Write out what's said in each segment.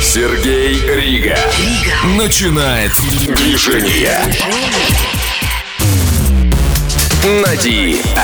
Сергей Рига. Начинает движение. На DFM.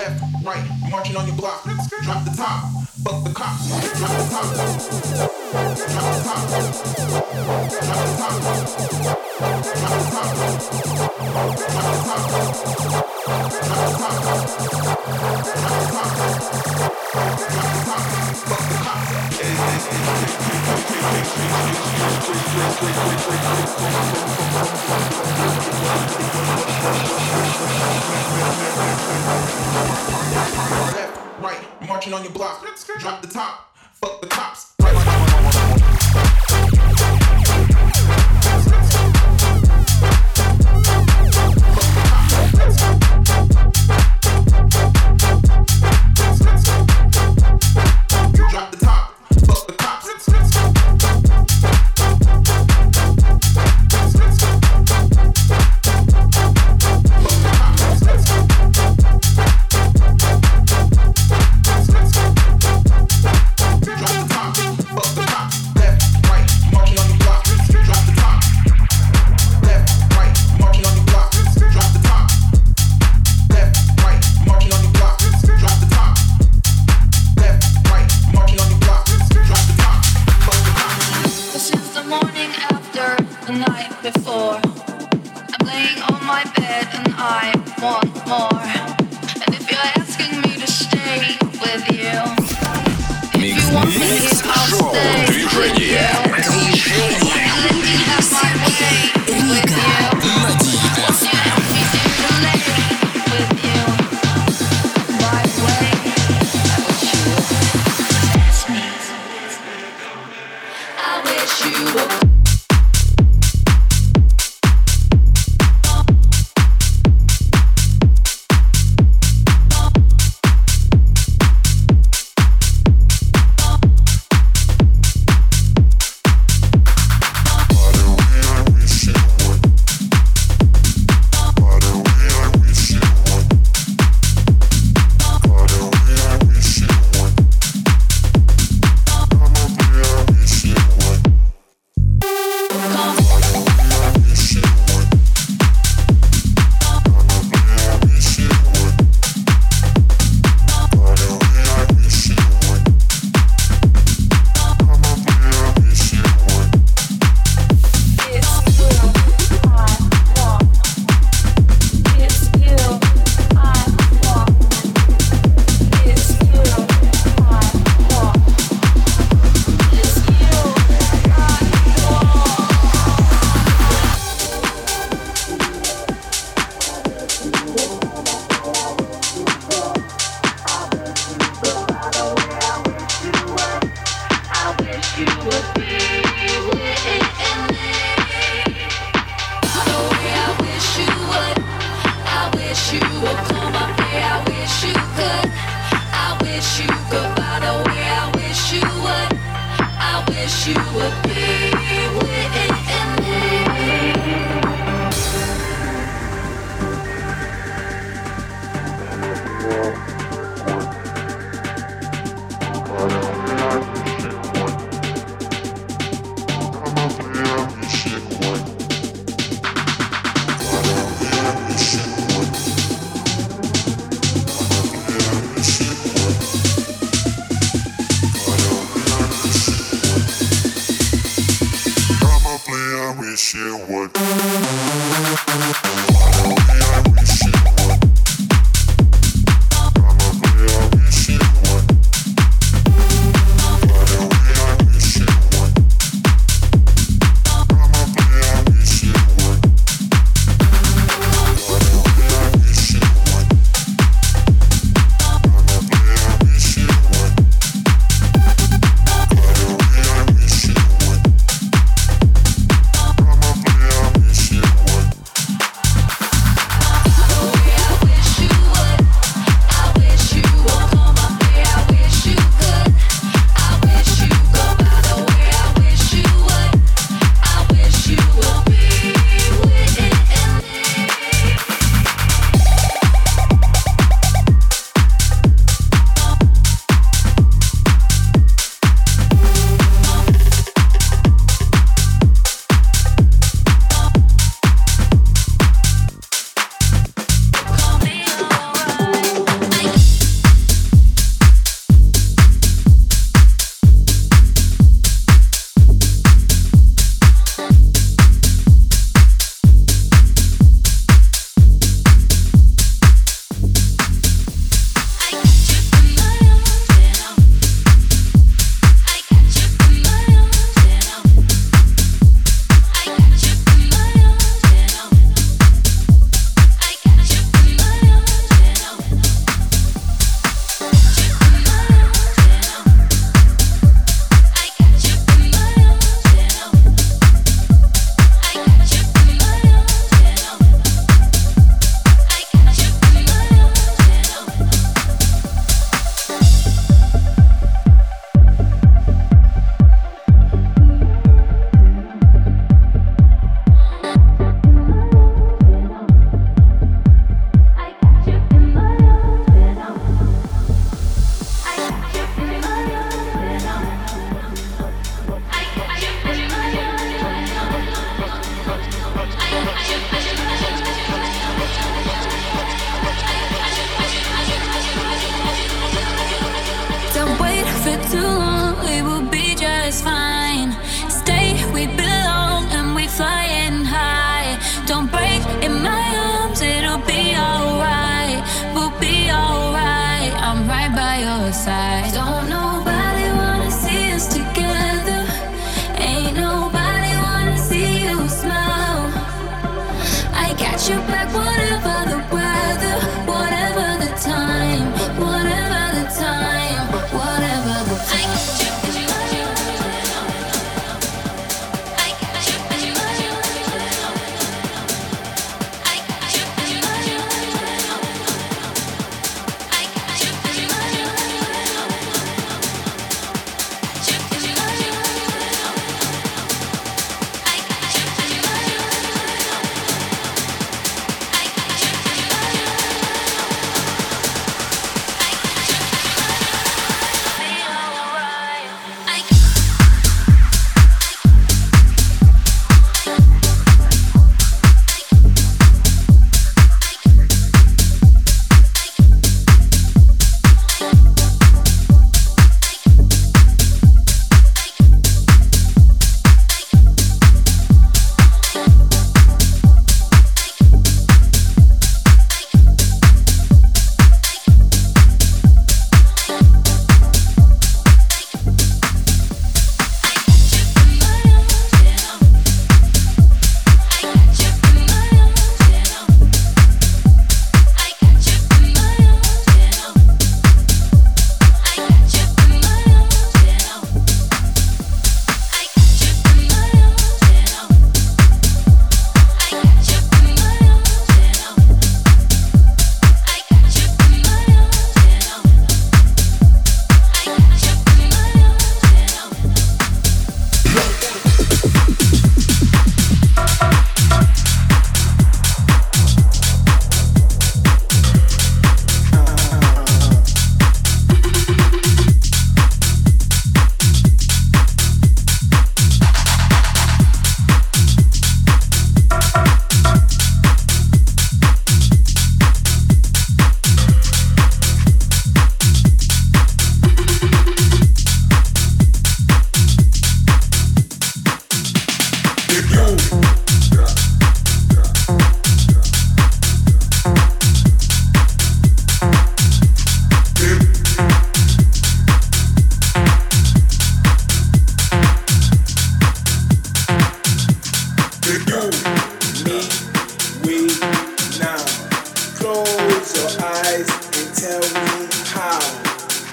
Left, right, marching on your block. Drop the top, fuck the cops. Drop the top, drop the top, drop the top. Right, marching on your block. Drop the top, fuck the cops.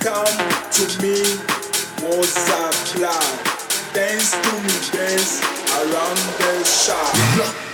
come to me, Mozart Dance to me, dance around the shop.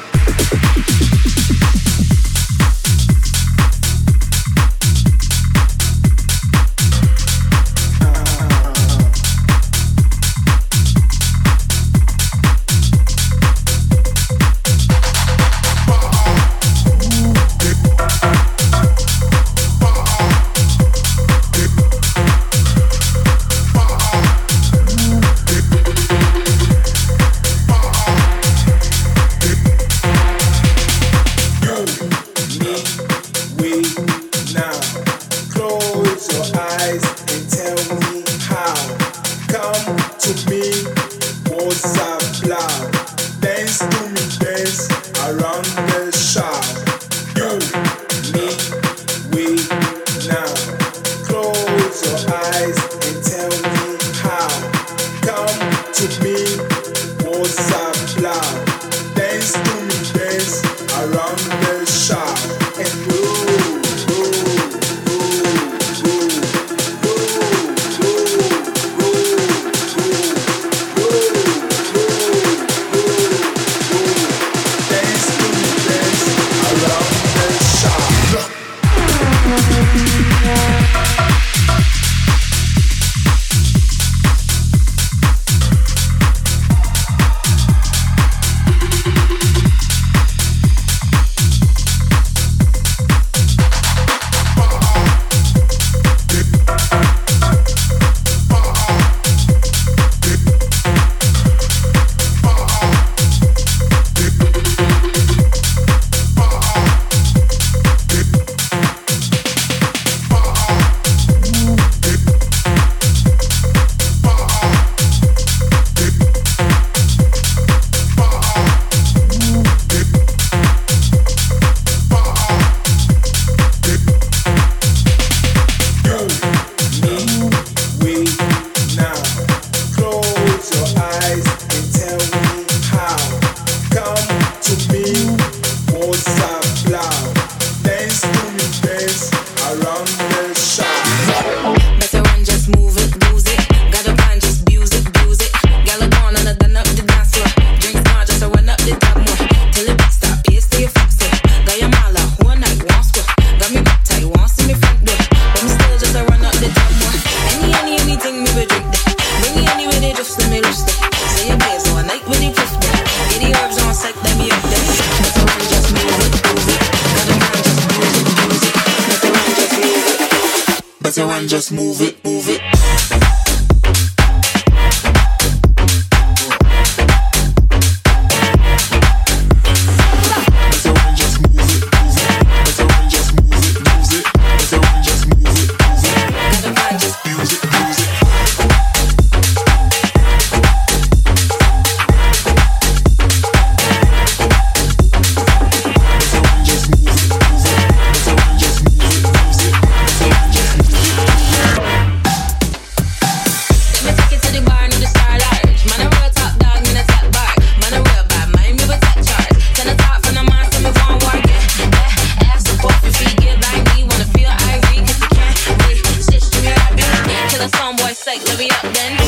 we up then.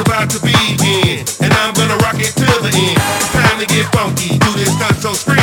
About to begin, and I'm gonna rock it to the end. Time to get funky, do this not so scream.